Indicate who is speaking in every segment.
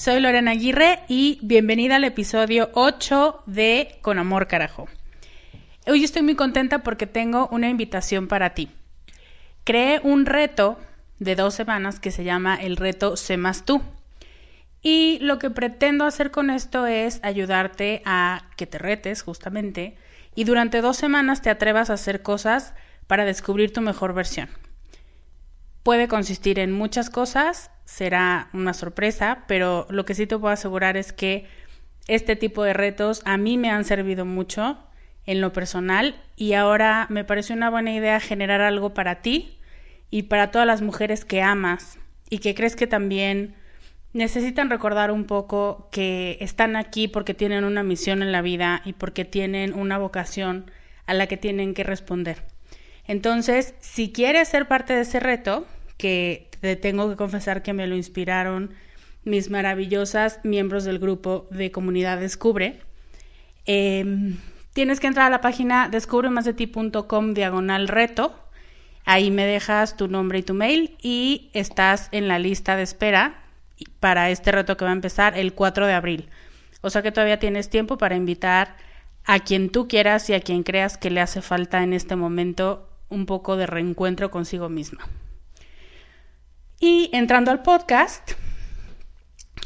Speaker 1: Soy Lorena Aguirre y bienvenida al episodio 8 de Con Amor Carajo. Hoy estoy muy contenta porque tengo una invitación para ti creé un reto de dos semanas que se llama el reto Sé más tú. Y lo que pretendo hacer con esto es ayudarte a que te retes justamente y durante dos semanas te atrevas a hacer cosas para descubrir tu mejor versión. Puede consistir en muchas cosas, será una sorpresa, pero lo que sí te puedo asegurar es que este tipo de retos a mí me han servido mucho en lo personal y ahora me parece una buena idea generar algo para ti y para todas las mujeres que amas y que crees que también necesitan recordar un poco que están aquí porque tienen una misión en la vida y porque tienen una vocación a la que tienen que responder. Entonces, si quieres ser parte de ese reto, que te tengo que confesar que me lo inspiraron mis maravillosas miembros del grupo de Comunidad Descubre, eh, Tienes que entrar a la página descubremasdeti.com diagonal reto. Ahí me dejas tu nombre y tu mail y estás en la lista de espera para este reto que va a empezar el 4 de abril. O sea que todavía tienes tiempo para invitar a quien tú quieras y a quien creas que le hace falta en este momento un poco de reencuentro consigo misma. Y entrando al podcast,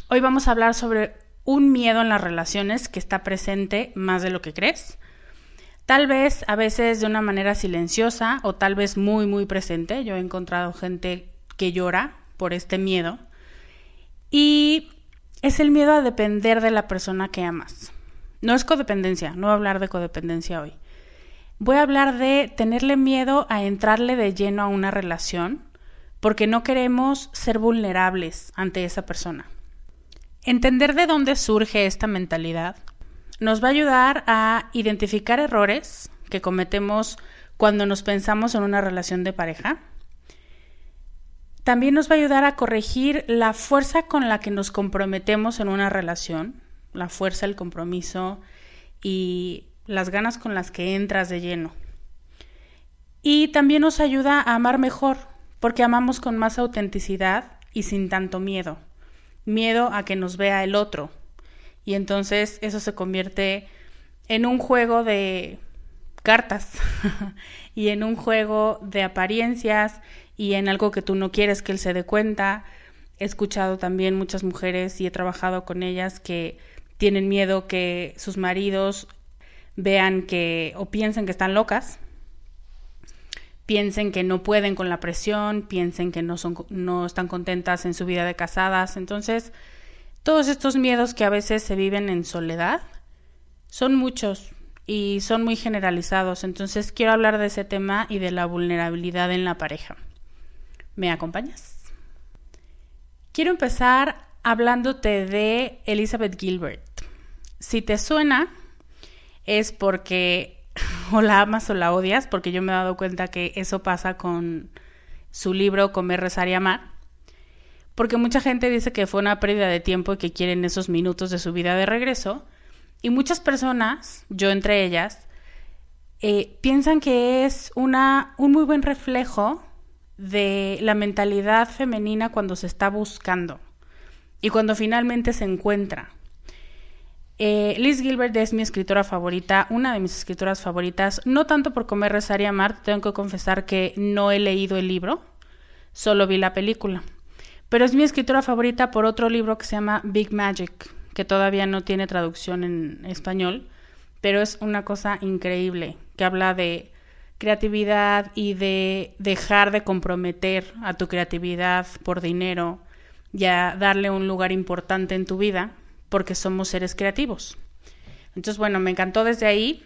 Speaker 1: hoy vamos a hablar sobre un miedo en las relaciones que está presente más de lo que crees. Tal vez a veces de una manera silenciosa o tal vez muy, muy presente. Yo he encontrado gente que llora por este miedo. Y es el miedo a depender de la persona que amas. No es codependencia, no voy a hablar de codependencia hoy. Voy a hablar de tenerle miedo a entrarle de lleno a una relación porque no queremos ser vulnerables ante esa persona. Entender de dónde surge esta mentalidad nos va a ayudar a identificar errores que cometemos cuando nos pensamos en una relación de pareja. También nos va a ayudar a corregir la fuerza con la que nos comprometemos en una relación, la fuerza, el compromiso y las ganas con las que entras de lleno. Y también nos ayuda a amar mejor, porque amamos con más autenticidad y sin tanto miedo. Miedo a que nos vea el otro. Y entonces eso se convierte en un juego de cartas y en un juego de apariencias y en algo que tú no quieres que él se dé cuenta. He escuchado también muchas mujeres y he trabajado con ellas que tienen miedo que sus maridos vean que o piensen que están locas, piensen que no pueden con la presión, piensen que no son no están contentas en su vida de casadas. Entonces, todos estos miedos que a veces se viven en soledad son muchos y son muy generalizados. Entonces, quiero hablar de ese tema y de la vulnerabilidad en la pareja. ¿Me acompañas? Quiero empezar hablándote de Elizabeth Gilbert. Si te suena, es porque o la amas o la odias, porque yo me he dado cuenta que eso pasa con su libro Comer, Rezar y Amar. Porque mucha gente dice que fue una pérdida de tiempo y que quieren esos minutos de su vida de regreso. Y muchas personas, yo entre ellas, eh, piensan que es una, un muy buen reflejo de la mentalidad femenina cuando se está buscando y cuando finalmente se encuentra. Eh, Liz Gilbert es mi escritora favorita, una de mis escritoras favoritas, no tanto por comer, rezar y amar, tengo que confesar que no he leído el libro, solo vi la película, pero es mi escritora favorita por otro libro que se llama Big Magic, que todavía no tiene traducción en español, pero es una cosa increíble, que habla de creatividad y de dejar de comprometer a tu creatividad por dinero y a darle un lugar importante en tu vida porque somos seres creativos. Entonces, bueno, me encantó desde ahí,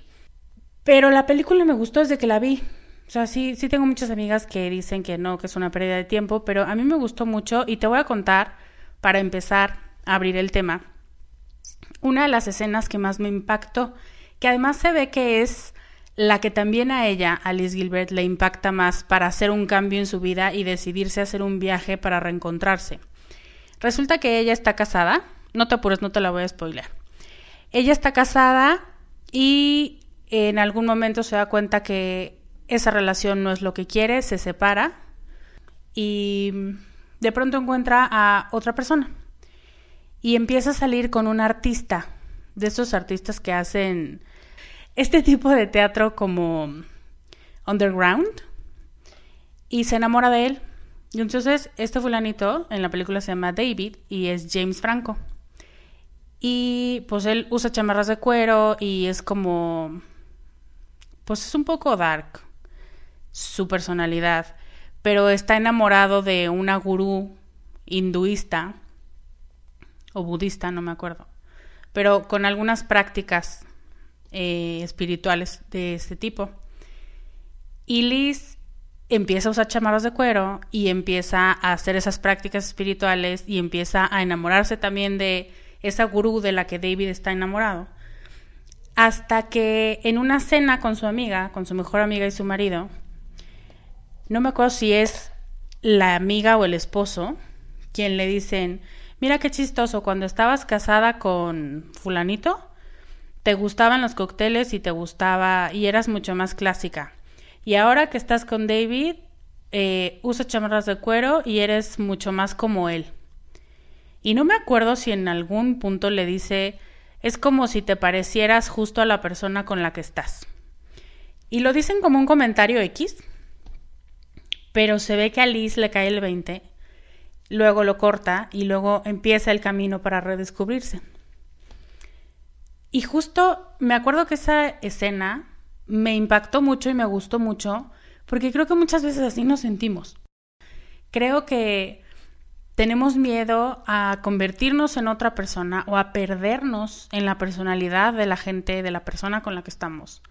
Speaker 1: pero la película me gustó desde que la vi. O sea, sí, sí tengo muchas amigas que dicen que no, que es una pérdida de tiempo, pero a mí me gustó mucho y te voy a contar, para empezar a abrir el tema, una de las escenas que más me impactó, que además se ve que es la que también a ella, Alice Gilbert, le impacta más para hacer un cambio en su vida y decidirse a hacer un viaje para reencontrarse. Resulta que ella está casada, no te apures, no te la voy a spoiler. Ella está casada y en algún momento se da cuenta que esa relación no es lo que quiere, se separa y de pronto encuentra a otra persona y empieza a salir con un artista, de esos artistas que hacen este tipo de teatro como underground y se enamora de él. Y entonces este fulanito en la película se llama David y es James Franco. Y pues él usa chamarras de cuero y es como pues es un poco dark su personalidad, pero está enamorado de una gurú hinduista o budista, no me acuerdo, pero con algunas prácticas eh, espirituales de este tipo. Y Liz empieza a usar chamarras de cuero y empieza a hacer esas prácticas espirituales y empieza a enamorarse también de esa gurú de la que David está enamorado. Hasta que en una cena con su amiga, con su mejor amiga y su marido, no me acuerdo si es la amiga o el esposo, quien le dicen, mira qué chistoso, cuando estabas casada con fulanito, te gustaban los cócteles y te gustaba y eras mucho más clásica. Y ahora que estás con David, eh, usas chamarras de cuero y eres mucho más como él. Y no me acuerdo si en algún punto le dice, es como si te parecieras justo a la persona con la que estás. Y lo dicen como un comentario X, pero se ve que a Liz le cae el 20, luego lo corta y luego empieza el camino para redescubrirse. Y justo me acuerdo que esa escena me impactó mucho y me gustó mucho, porque creo que muchas veces así nos sentimos. Creo que tenemos miedo a convertirnos en otra persona o a perdernos en la personalidad de la gente, de la persona con la que estamos.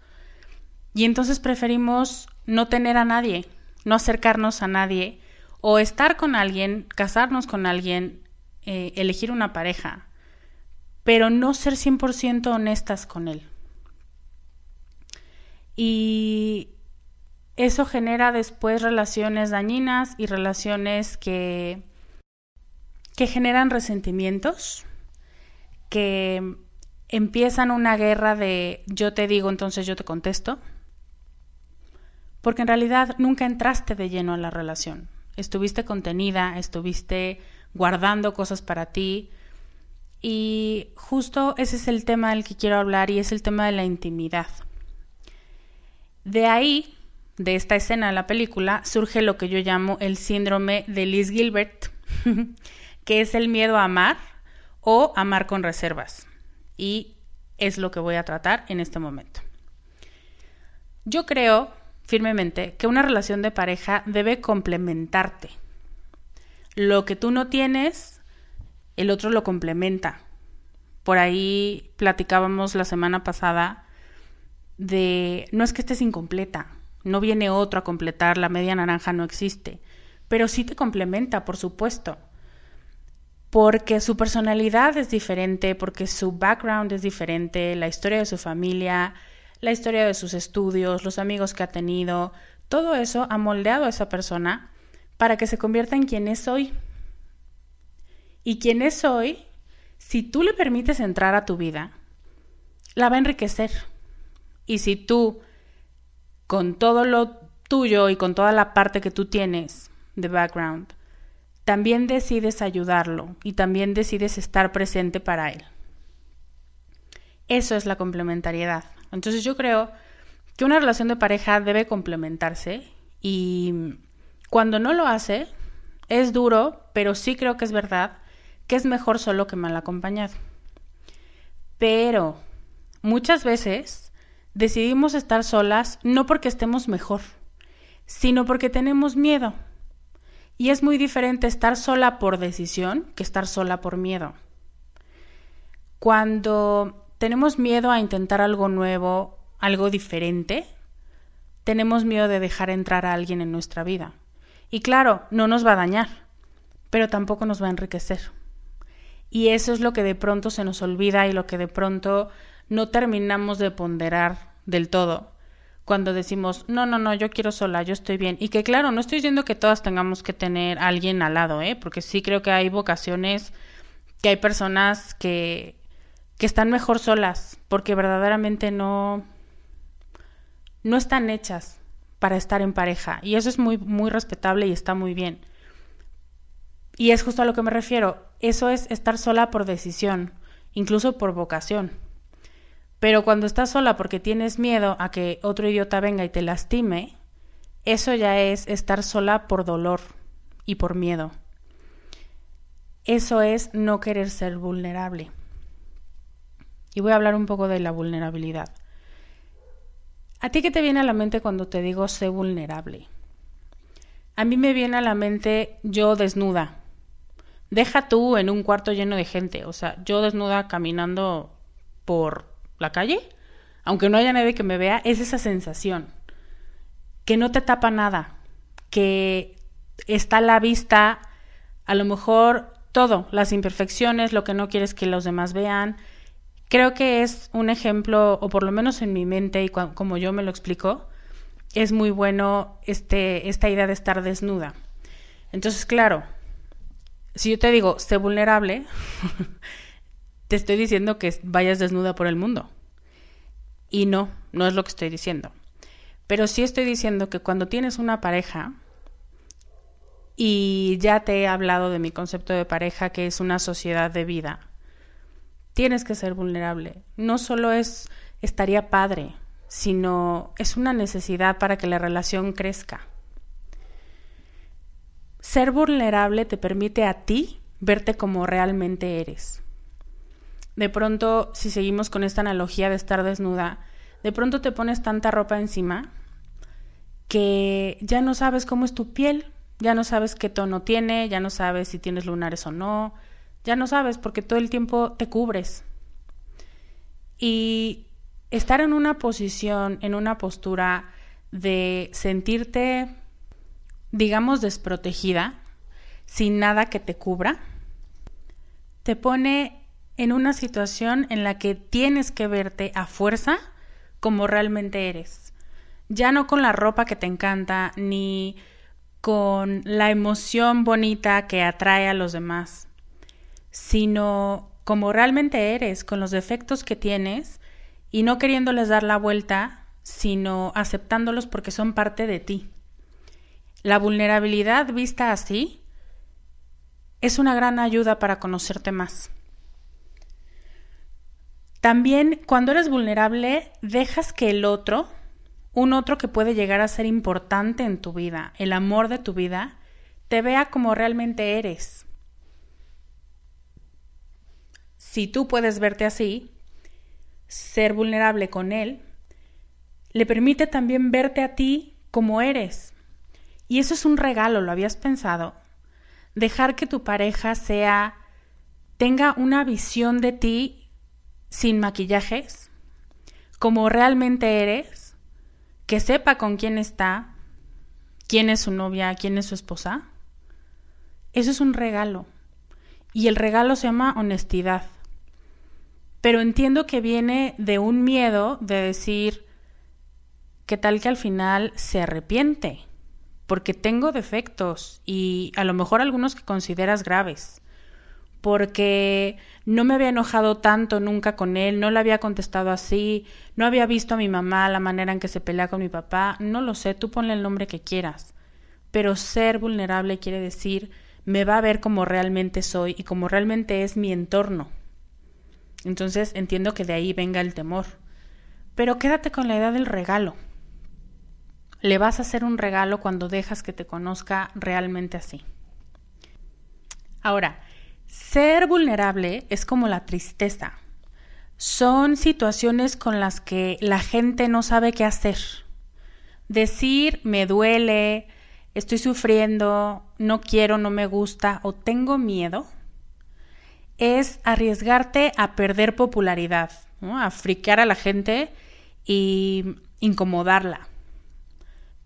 Speaker 1: Y entonces preferimos no tener a nadie, no acercarnos a nadie, o estar con alguien, casarnos con alguien, eh, elegir una pareja, pero no ser 100% honestas con él. Y eso genera después relaciones dañinas y relaciones que, que generan resentimientos, que empiezan una guerra de yo te digo, entonces yo te contesto. Porque en realidad nunca entraste de lleno a la relación. Estuviste contenida, estuviste guardando cosas para ti. Y justo ese es el tema del que quiero hablar y es el tema de la intimidad. De ahí, de esta escena de la película, surge lo que yo llamo el síndrome de Liz Gilbert, que es el miedo a amar o amar con reservas. Y es lo que voy a tratar en este momento. Yo creo firmemente que una relación de pareja debe complementarte. Lo que tú no tienes, el otro lo complementa. Por ahí platicábamos la semana pasada de no es que estés incompleta, no viene otro a completar, la media naranja no existe, pero sí te complementa, por supuesto. Porque su personalidad es diferente, porque su background es diferente, la historia de su familia, la historia de sus estudios, los amigos que ha tenido, todo eso ha moldeado a esa persona para que se convierta en quien es hoy. Y quien es hoy, si tú le permites entrar a tu vida, la va a enriquecer. Y si tú, con todo lo tuyo y con toda la parte que tú tienes de background, también decides ayudarlo y también decides estar presente para él. Eso es la complementariedad. Entonces yo creo que una relación de pareja debe complementarse y cuando no lo hace, es duro, pero sí creo que es verdad que es mejor solo que mal acompañado. Pero muchas veces decidimos estar solas no porque estemos mejor, sino porque tenemos miedo. Y es muy diferente estar sola por decisión que estar sola por miedo. Cuando tenemos miedo a intentar algo nuevo, algo diferente, tenemos miedo de dejar entrar a alguien en nuestra vida. Y claro, no nos va a dañar, pero tampoco nos va a enriquecer. Y eso es lo que de pronto se nos olvida y lo que de pronto no terminamos de ponderar del todo cuando decimos, no, no, no, yo quiero sola, yo estoy bien. Y que claro, no estoy diciendo que todas tengamos que tener a alguien al lado, ¿eh? porque sí creo que hay vocaciones, que hay personas que que están mejor solas, porque verdaderamente no, no están hechas para estar en pareja. Y eso es muy, muy respetable y está muy bien. Y es justo a lo que me refiero. Eso es estar sola por decisión, incluso por vocación. Pero cuando estás sola porque tienes miedo a que otro idiota venga y te lastime, eso ya es estar sola por dolor y por miedo. Eso es no querer ser vulnerable. Y voy a hablar un poco de la vulnerabilidad. ¿A ti qué te viene a la mente cuando te digo sé vulnerable? A mí me viene a la mente yo desnuda. Deja tú en un cuarto lleno de gente, o sea, yo desnuda caminando por la calle, aunque no haya nadie que me vea, es esa sensación que no te tapa nada, que está a la vista a lo mejor todo, las imperfecciones, lo que no quieres que los demás vean, Creo que es un ejemplo, o por lo menos en mi mente y como yo me lo explico, es muy bueno este, esta idea de estar desnuda. Entonces, claro, si yo te digo, sé vulnerable, te estoy diciendo que vayas desnuda por el mundo. Y no, no es lo que estoy diciendo. Pero sí estoy diciendo que cuando tienes una pareja, y ya te he hablado de mi concepto de pareja, que es una sociedad de vida, tienes que ser vulnerable. No solo es estaría padre, sino es una necesidad para que la relación crezca. Ser vulnerable te permite a ti verte como realmente eres. De pronto, si seguimos con esta analogía de estar desnuda, de pronto te pones tanta ropa encima que ya no sabes cómo es tu piel, ya no sabes qué tono tiene, ya no sabes si tienes lunares o no, ya no sabes porque todo el tiempo te cubres. Y estar en una posición, en una postura de sentirte, digamos, desprotegida, sin nada que te cubra, te pone en una situación en la que tienes que verte a fuerza como realmente eres. Ya no con la ropa que te encanta, ni con la emoción bonita que atrae a los demás, sino como realmente eres, con los defectos que tienes y no queriéndoles dar la vuelta, sino aceptándolos porque son parte de ti. La vulnerabilidad vista así es una gran ayuda para conocerte más. También cuando eres vulnerable, dejas que el otro, un otro que puede llegar a ser importante en tu vida, el amor de tu vida, te vea como realmente eres. Si tú puedes verte así, ser vulnerable con él, le permite también verte a ti como eres. Y eso es un regalo, ¿lo habías pensado? Dejar que tu pareja sea, tenga una visión de ti sin maquillajes, como realmente eres, que sepa con quién está, quién es su novia, quién es su esposa. Eso es un regalo. Y el regalo se llama honestidad. Pero entiendo que viene de un miedo de decir, ¿qué tal que al final se arrepiente? Porque tengo defectos y a lo mejor algunos que consideras graves porque no me había enojado tanto nunca con él, no le había contestado así, no había visto a mi mamá la manera en que se pelea con mi papá, no lo sé, tú ponle el nombre que quieras. Pero ser vulnerable quiere decir me va a ver como realmente soy y como realmente es mi entorno. Entonces entiendo que de ahí venga el temor. Pero quédate con la idea del regalo. Le vas a hacer un regalo cuando dejas que te conozca realmente así. Ahora, ser vulnerable es como la tristeza. Son situaciones con las que la gente no sabe qué hacer. Decir me duele, estoy sufriendo, no quiero, no me gusta o tengo miedo es arriesgarte a perder popularidad, a friquear a la gente y incomodarla.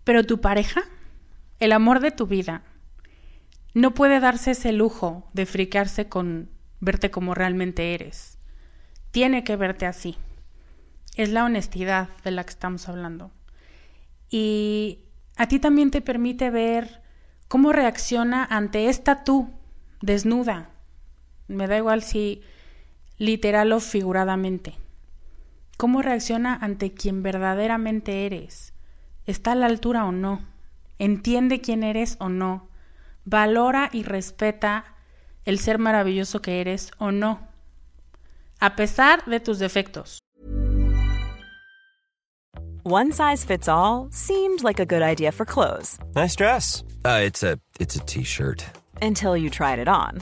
Speaker 1: Pero tu pareja, el amor de tu vida, no puede darse ese lujo de friquearse con verte como realmente eres. Tiene que verte así. Es la honestidad de la que estamos hablando. Y a ti también te permite ver cómo reacciona ante esta tú, desnuda. Me da igual si literal o figuradamente. ¿Cómo reacciona ante quien verdaderamente eres? ¿Está a la altura o no? ¿Entiende quién eres o no? valora y respeta el ser maravilloso que eres o no, a pesar de tus defectos.
Speaker 2: One size fits all seemed like a good idea for clothes.
Speaker 3: Nice dress. Uh, it's a it's a t-shirt.
Speaker 2: Until you tried it on.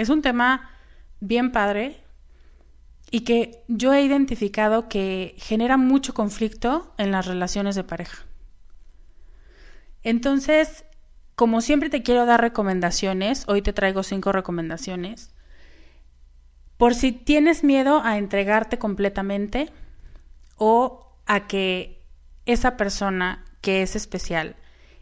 Speaker 1: Es un tema bien padre y que yo he identificado que genera mucho conflicto en las relaciones de pareja. Entonces, como siempre te quiero dar recomendaciones, hoy te traigo cinco recomendaciones, por si tienes miedo a entregarte completamente o a que esa persona que es especial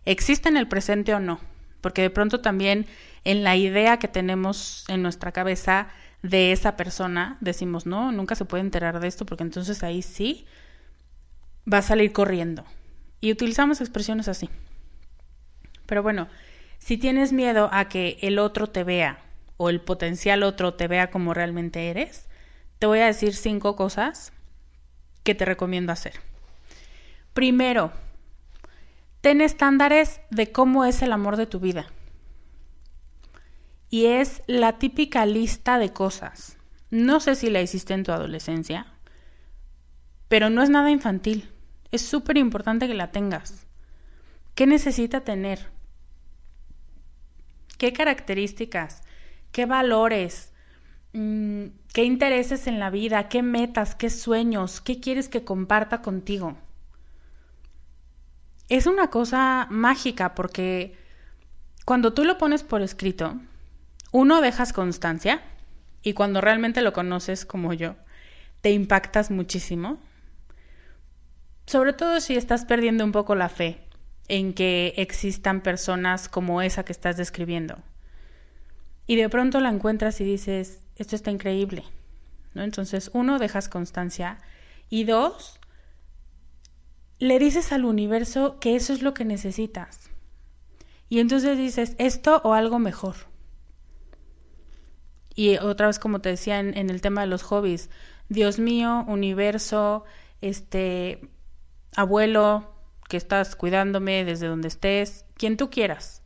Speaker 1: exista en el presente o no, porque de pronto también en la idea que tenemos en nuestra cabeza de esa persona, decimos, no, nunca se puede enterar de esto porque entonces ahí sí va a salir corriendo. Y utilizamos expresiones así. Pero bueno, si tienes miedo a que el otro te vea o el potencial otro te vea como realmente eres, te voy a decir cinco cosas que te recomiendo hacer. Primero, ten estándares de cómo es el amor de tu vida y es la típica lista de cosas. No sé si la hiciste en tu adolescencia, pero no es nada infantil. Es súper importante que la tengas. ¿Qué necesita tener? ¿Qué características? ¿Qué valores? Mm, ¿Qué intereses en la vida? ¿Qué metas? ¿Qué sueños? ¿Qué quieres que comparta contigo? Es una cosa mágica porque cuando tú lo pones por escrito, uno, dejas constancia y cuando realmente lo conoces como yo, te impactas muchísimo. sobre todo si estás perdiendo un poco la fe en que existan personas como esa que estás describiendo. Y de pronto la encuentras y dices, esto está increíble. ¿No? Entonces, uno, dejas constancia y dos, le dices al universo que eso es lo que necesitas. Y entonces dices, esto o algo mejor. Y otra vez, como te decía en, el tema de los hobbies, Dios mío, universo, este, abuelo, que estás cuidándome desde donde estés, quien tú quieras.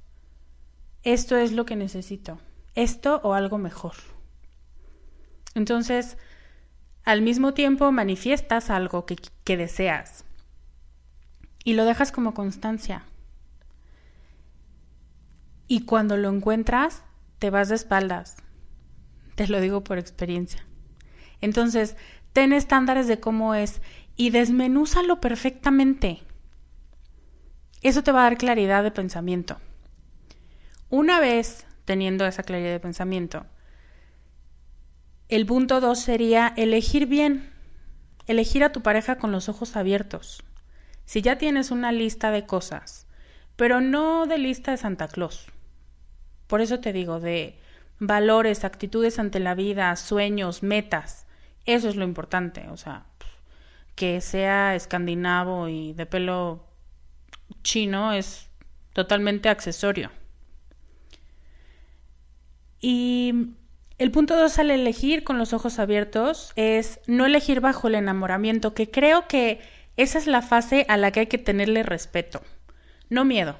Speaker 1: Esto es lo que necesito. Esto o algo mejor. Entonces, al mismo tiempo manifiestas algo que deseas y lo dejas como constancia. Y cuando lo encuentras, te vas de espaldas. Te lo digo por experiencia. Entonces, ten estándares de cómo es y desmenúzalo perfectamente. Eso te va a dar claridad de pensamiento. Una vez teniendo esa claridad de pensamiento, el punto dos sería elegir bien, elegir a tu pareja con los ojos abiertos. Si ya tienes una lista de cosas, pero no de lista de Santa Claus. Por eso te digo, de valores, actitudes ante la vida, sueños, metas. Eso es lo importante, o sea, que sea escandinavo y de pelo chino es totalmente accesorio. Y el punto dos al elegir con los ojos abiertos es no elegir bajo el enamoramiento, que creo que esa es la fase a la que hay que tenerle respeto, no miedo,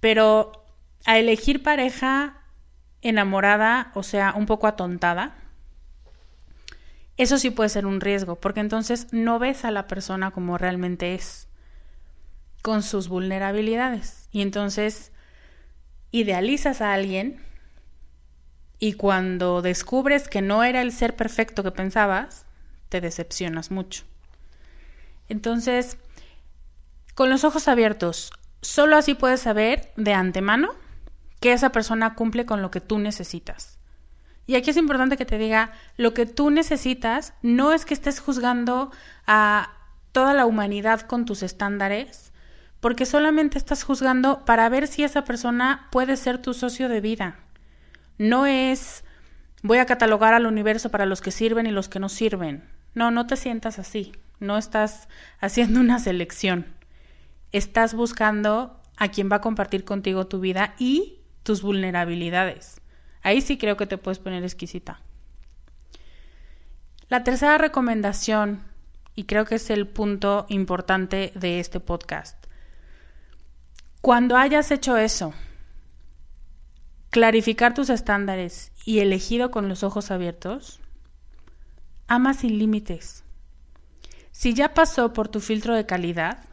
Speaker 1: pero a elegir pareja enamorada, o sea, un poco atontada, eso sí puede ser un riesgo, porque entonces no ves a la persona como realmente es, con sus vulnerabilidades. Y entonces idealizas a alguien y cuando descubres que no era el ser perfecto que pensabas, te decepcionas mucho. Entonces, con los ojos abiertos, solo así puedes saber de antemano que esa persona cumple con lo que tú necesitas. Y aquí es importante que te diga, lo que tú necesitas no es que estés juzgando a toda la humanidad con tus estándares, porque solamente estás juzgando para ver si esa persona puede ser tu socio de vida. No es voy a catalogar al universo para los que sirven y los que no sirven. No, no te sientas así. No estás haciendo una selección. Estás buscando a quien va a compartir contigo tu vida y tus vulnerabilidades. Ahí sí creo que te puedes poner exquisita. La tercera recomendación, y creo que es el punto importante de este podcast. Cuando hayas hecho eso, clarificar tus estándares y elegido con los ojos abiertos, ama sin límites. Si ya pasó por tu filtro de calidad,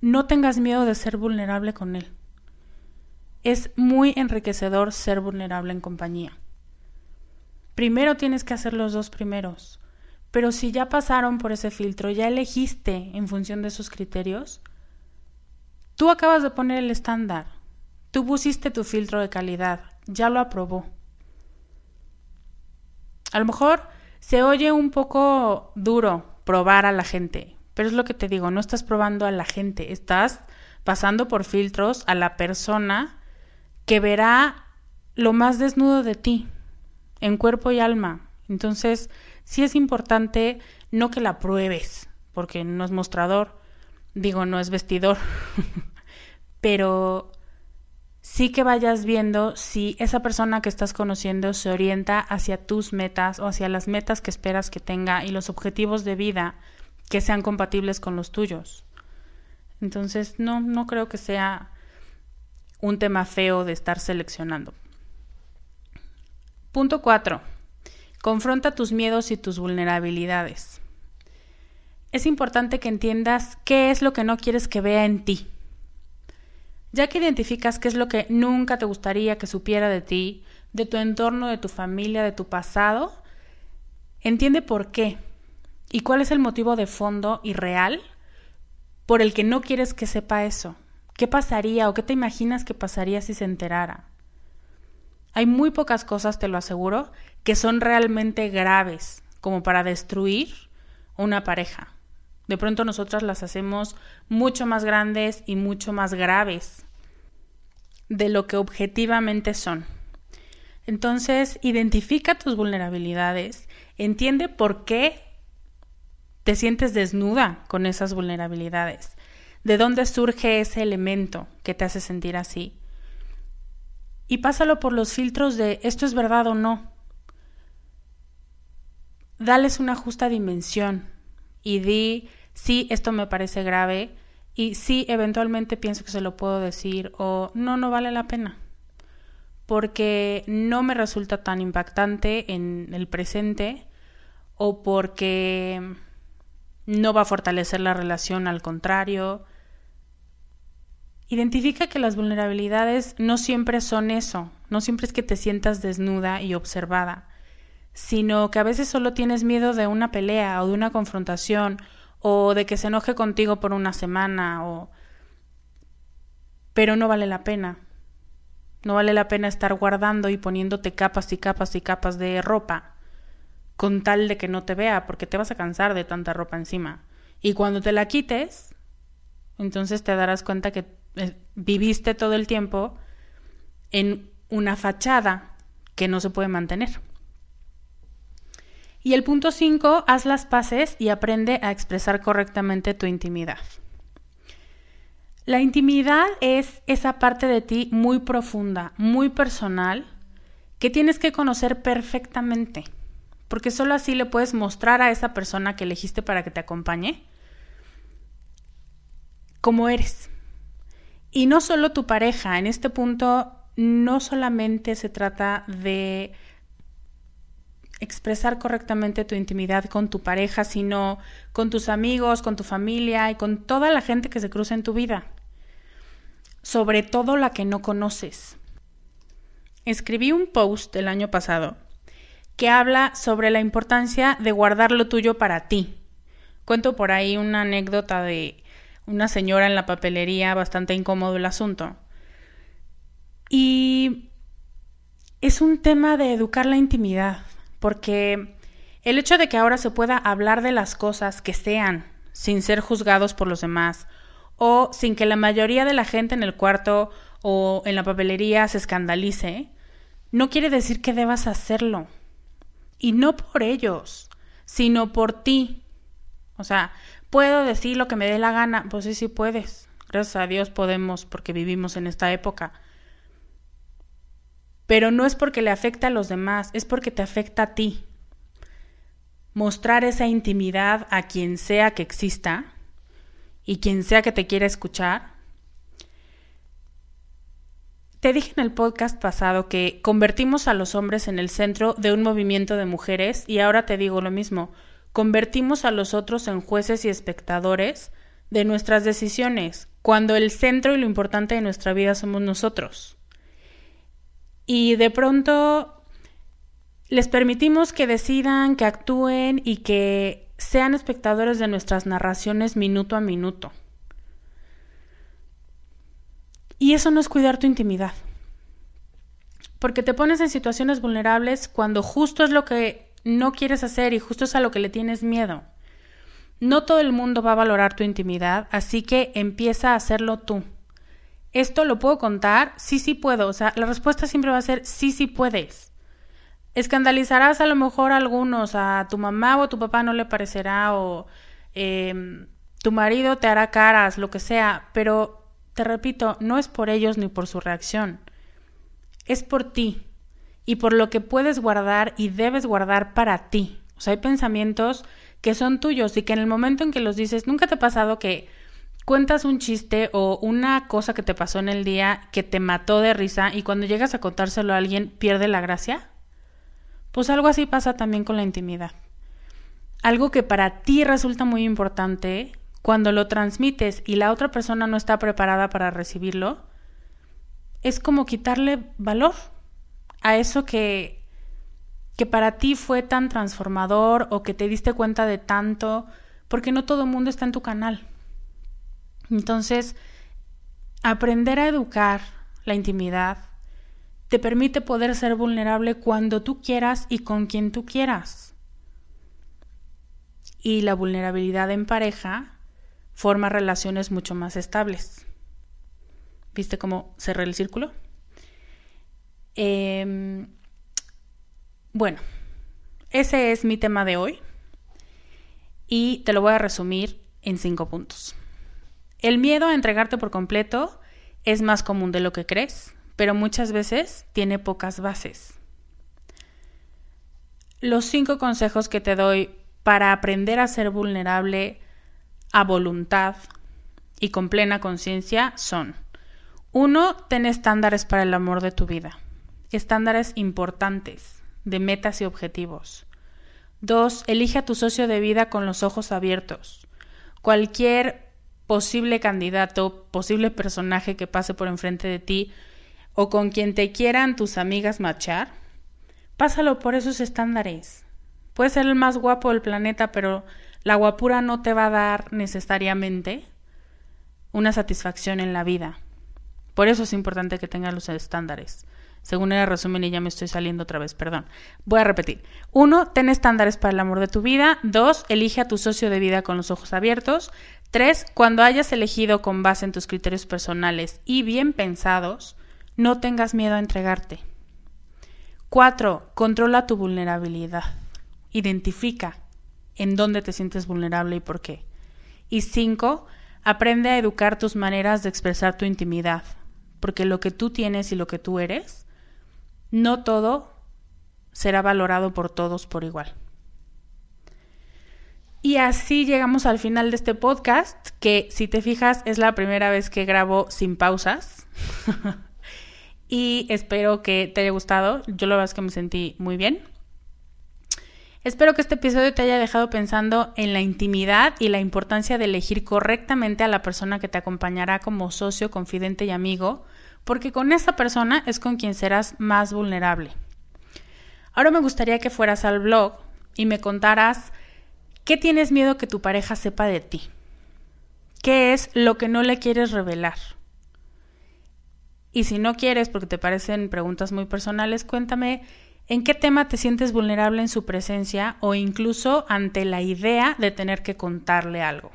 Speaker 1: no tengas miedo de ser vulnerable con él. Es muy enriquecedor ser vulnerable en compañía. Primero tienes que hacer los dos primeros, pero si ya pasaron por ese filtro, ya elegiste en función de esos criterios, tú acabas de poner el estándar, tú pusiste tu filtro de calidad, ya lo aprobó. A lo mejor se oye un poco duro probar a la gente, pero es lo que te digo, no estás probando a la gente, estás pasando por filtros a la persona que verá lo más desnudo de ti, en cuerpo y alma. Entonces, sí es importante no que la pruebes, porque no es mostrador, digo, no es vestidor, pero sí que vayas viendo si esa persona que estás conociendo se orienta hacia tus metas o hacia las metas que esperas que tenga y los objetivos de vida que sean compatibles con los tuyos. Entonces, no, no creo que sea un tema feo de estar seleccionando. Punto 4. Confronta tus miedos y tus vulnerabilidades. Es importante que entiendas qué es lo que no quieres que vea en ti. Ya que identificas qué es lo que nunca te gustaría que supiera de ti, de tu entorno, de tu familia, de tu pasado, entiende por qué y cuál es el motivo de fondo y real por el que no quieres que sepa eso. ¿Qué pasaría o qué te imaginas que pasaría si se enterara? Hay muy pocas cosas, te lo aseguro, que son realmente graves como para destruir una pareja. De pronto nosotras las hacemos mucho más grandes y mucho más graves de lo que objetivamente son. Entonces, identifica tus vulnerabilidades, entiende por qué te sientes desnuda con esas vulnerabilidades, de dónde surge ese elemento que te hace sentir así. Y pásalo por los filtros de esto es verdad o no. Dales una justa dimensión y di sí, esto me parece grave y sí, eventualmente pienso que se lo puedo decir o no, no vale la pena porque no me resulta tan impactante en el presente o porque no va a fortalecer la relación, al contrario. Identifica que las vulnerabilidades no siempre son eso, no siempre es que te sientas desnuda y observada, sino que a veces solo tienes miedo de una pelea o de una confrontación o de que se enoje contigo por una semana o pero no vale la pena. No vale la pena estar guardando y poniéndote capas y capas y capas de ropa con tal de que no te vea, porque te vas a cansar de tanta ropa encima. Y cuando te la quites, entonces te darás cuenta que eh, viviste todo el tiempo en una fachada que no se puede mantener. Y el punto 5, haz las paces y aprende a expresar correctamente tu intimidad. La intimidad es esa parte de ti muy profunda, muy personal, que tienes que conocer perfectamente, porque solo así le puedes mostrar a esa persona que elegiste para que te acompañe cómo eres. Y no solo tu pareja, en este punto no solamente se trata de expresar correctamente tu intimidad con tu pareja, sino con tus amigos, con tu familia y con toda la gente que se cruza en tu vida sobre todo la que no conoces. Escribí un post el año pasado que habla sobre la importancia de guardar lo tuyo para ti. Cuento por ahí una anécdota de una señora en la papelería, bastante incómodo el asunto. Y es un tema de educar la intimidad, porque el hecho de que ahora se pueda hablar de las cosas que sean, sin ser juzgados por los demás, o sin que la mayoría de la gente en el cuarto o en la papelería se escandalice, no quiere decir que debas hacerlo. Y no por ellos, sino por ti. O sea, ¿puedo decir lo que me dé la gana? Pues sí, sí puedes. Gracias a Dios podemos porque vivimos en esta época. Pero no es porque le afecta a los demás, es porque te afecta a ti. Mostrar esa intimidad a quien sea que exista y quien sea que te quiera escuchar. Te dije en el podcast pasado que convertimos a los hombres en el centro de un movimiento de mujeres y ahora te digo lo mismo, convertimos a los otros en jueces y espectadores de nuestras decisiones, cuando el centro y lo importante de nuestra vida somos nosotros. Y de pronto les permitimos que decidan, que actúen y que sean espectadores de nuestras narraciones minuto a minuto. Y eso no es cuidar tu intimidad. Porque te pones en situaciones vulnerables cuando justo es lo que no quieres hacer y justo es a lo que le tienes miedo. No todo el mundo va a valorar tu intimidad, así que empieza a hacerlo tú. ¿Esto lo puedo contar? Sí, sí puedo. O sea, la respuesta siempre va a ser sí, sí puedes. Escandalizarás a lo mejor a algunos, a tu mamá o a tu papá no le parecerá o em, tu marido te hará caras, lo que sea, pero te repito, no es por ellos ni por su reacción, es por ti y por lo que puedes guardar y debes guardar para ti. O sea, hay pensamientos que son tuyos y que en el momento en que los dices, nunca te ha pasado que cuentas un chiste o una cosa que te pasó en el día que te mató de risa y cuando llegas a contárselo a alguien pierde la gracia? Pues algo así pasa también con la intimidad. Algo que para ti resulta muy importante, cuando lo transmites y la otra persona no está preparada para recibirlo, es como quitarle valor a eso que, que para ti fue tan transformador o que te diste cuenta de tanto, porque no todo el mundo está en tu canal. Entonces, aprender a educar la intimidad te permite poder ser vulnerable cuando tú quieras y con quien tú quieras. y la vulnerabilidad en pareja forma relaciones mucho más estables. ¿Viste cómo cerré el círculo? Em, bueno, ese es mi tema de hoy y te lo voy a resumir en cinco puntos. El miedo a entregarte por completo es más común de lo que crees, pero muchas veces tiene pocas bases. Los cinco consejos que te doy para aprender a ser vulnerable a voluntad y con plena conciencia son uno, Ten estándares para el amor de tu vida. Estándares importantes, de metas y objetivos. Dos, Elige a tu socio de vida con los ojos abiertos. Cualquier posible candidato, posible personaje que pase por enfrente de ti o con quien te quieran tus amigas machar, pásalo por esos estándares. Puede ser el más guapo del planeta, pero la guapura no te va a dar necesariamente una satisfacción en la vida. Por eso es importante que tengas los estándares. Según el resumen y ya me estoy saliendo otra vez, perdón. Voy a repetir. Uno, ten estándares para el amor de tu vida. Dos, elige a tu socio de vida con los ojos abiertos. Tres, cuando hayas elegido con base en tus criterios personales y bien pensados, no tengas miedo a entregarte. Cuatro, controla tu vulnerabilidad. Identifica en dónde te sientes vulnerable y por qué. Y cinco, aprende a educar tus maneras de expresar tu intimidad, porque lo que tú tienes y lo que tú eres, no todo será valorado por todos por igual. Y así llegamos al final de este podcast, que si te fijas es la primera vez que grabo sin pausas. y espero que te haya gustado. Yo la verdad es que me sentí muy bien. Espero que este episodio te haya dejado pensando en la intimidad y la importancia de elegir correctamente a la persona que te acompañará como socio, confidente y amigo, porque con esa persona es con quien serás más vulnerable. Ahora me gustaría que fueras al blog y me contaras qué tienes miedo que tu pareja sepa de ti. ¿Qué es lo que no le quieres revelar? Y si no quieres, porque te parecen preguntas muy personales, cuéntame ¿En qué tema te sientes vulnerable en su presencia o incluso ante la idea de tener que contarle algo?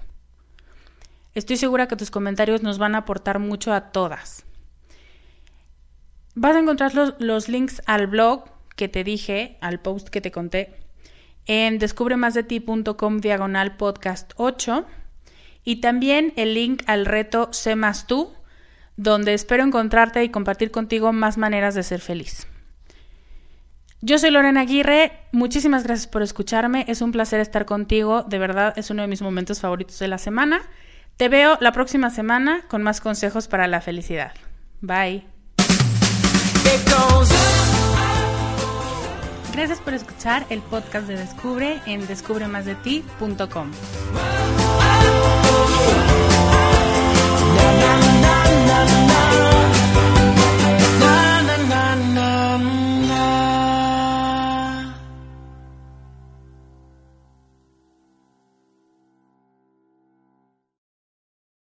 Speaker 1: Estoy segura que tus comentarios nos van a aportar mucho a todas. Vas a encontrar los, links al blog que te dije, al post que te conté, en descubremasdeti.com diagonal podcast 8 y también el link al reto Sé más tú, donde espero encontrarte y compartir contigo más maneras de ser feliz. Yo soy Lorena Aguirre, muchísimas gracias por escucharme, es un placer estar contigo, de verdad es uno de mis momentos favoritos de la semana. Te veo la próxima semana con más consejos para la felicidad. Bye. Gracias por escuchar el podcast de Descubre en descubremasdeti.com.